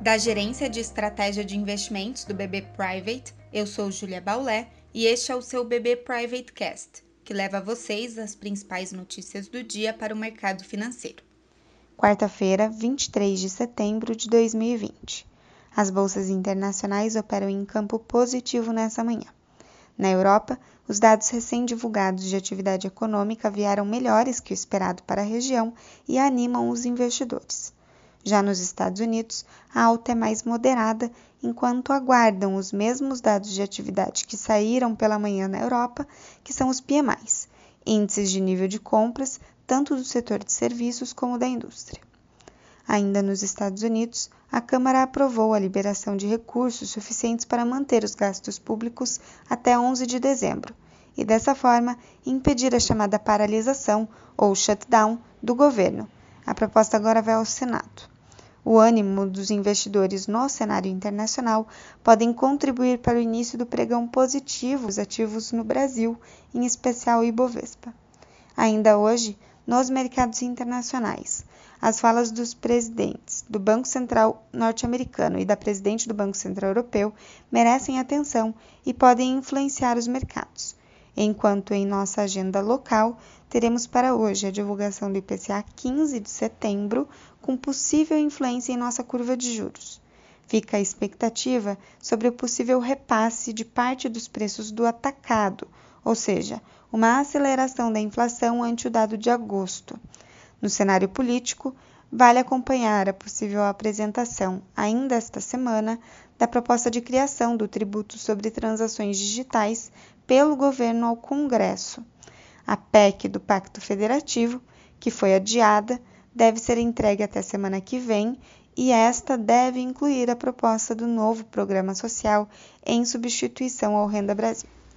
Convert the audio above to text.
Da Gerência de Estratégia de Investimentos do BB Private, eu sou Julia Baulé e este é o seu BB Private Cast, que leva a vocês as principais notícias do dia para o mercado financeiro. Quarta-feira, 23 de setembro de 2020. As bolsas internacionais operam em campo positivo nessa manhã. Na Europa, os dados recém-divulgados de atividade econômica vieram melhores que o esperado para a região e animam os investidores. Já nos Estados Unidos, a alta é mais moderada, enquanto aguardam os mesmos dados de atividade que saíram pela manhã na Europa, que são os PMIs, índices de nível de compras, tanto do setor de serviços como da indústria. Ainda nos Estados Unidos, a Câmara aprovou a liberação de recursos suficientes para manter os gastos públicos até 11 de dezembro e, dessa forma, impedir a chamada paralisação ou shutdown do governo. A proposta agora vai ao Senado. O ânimo dos investidores no cenário internacional podem contribuir para o início do pregão positivo dos ativos no Brasil, em especial o Ibovespa. Ainda hoje, nos mercados internacionais, as falas dos presidentes do Banco Central norte-americano e da presidente do Banco Central europeu merecem atenção e podem influenciar os mercados. Enquanto em nossa agenda local, teremos para hoje a divulgação do IPCA 15 de setembro, com possível influência em nossa curva de juros. Fica a expectativa sobre o possível repasse de parte dos preços do atacado, ou seja, uma aceleração da inflação ante o dado de agosto. No cenário político, vale acompanhar a possível apresentação, ainda esta semana, da proposta de criação do tributo sobre transações digitais pelo governo ao Congresso. A PEC do Pacto Federativo, que foi adiada, deve ser entregue até semana que vem e esta deve incluir a proposta do novo programa social em substituição ao Renda Brasil.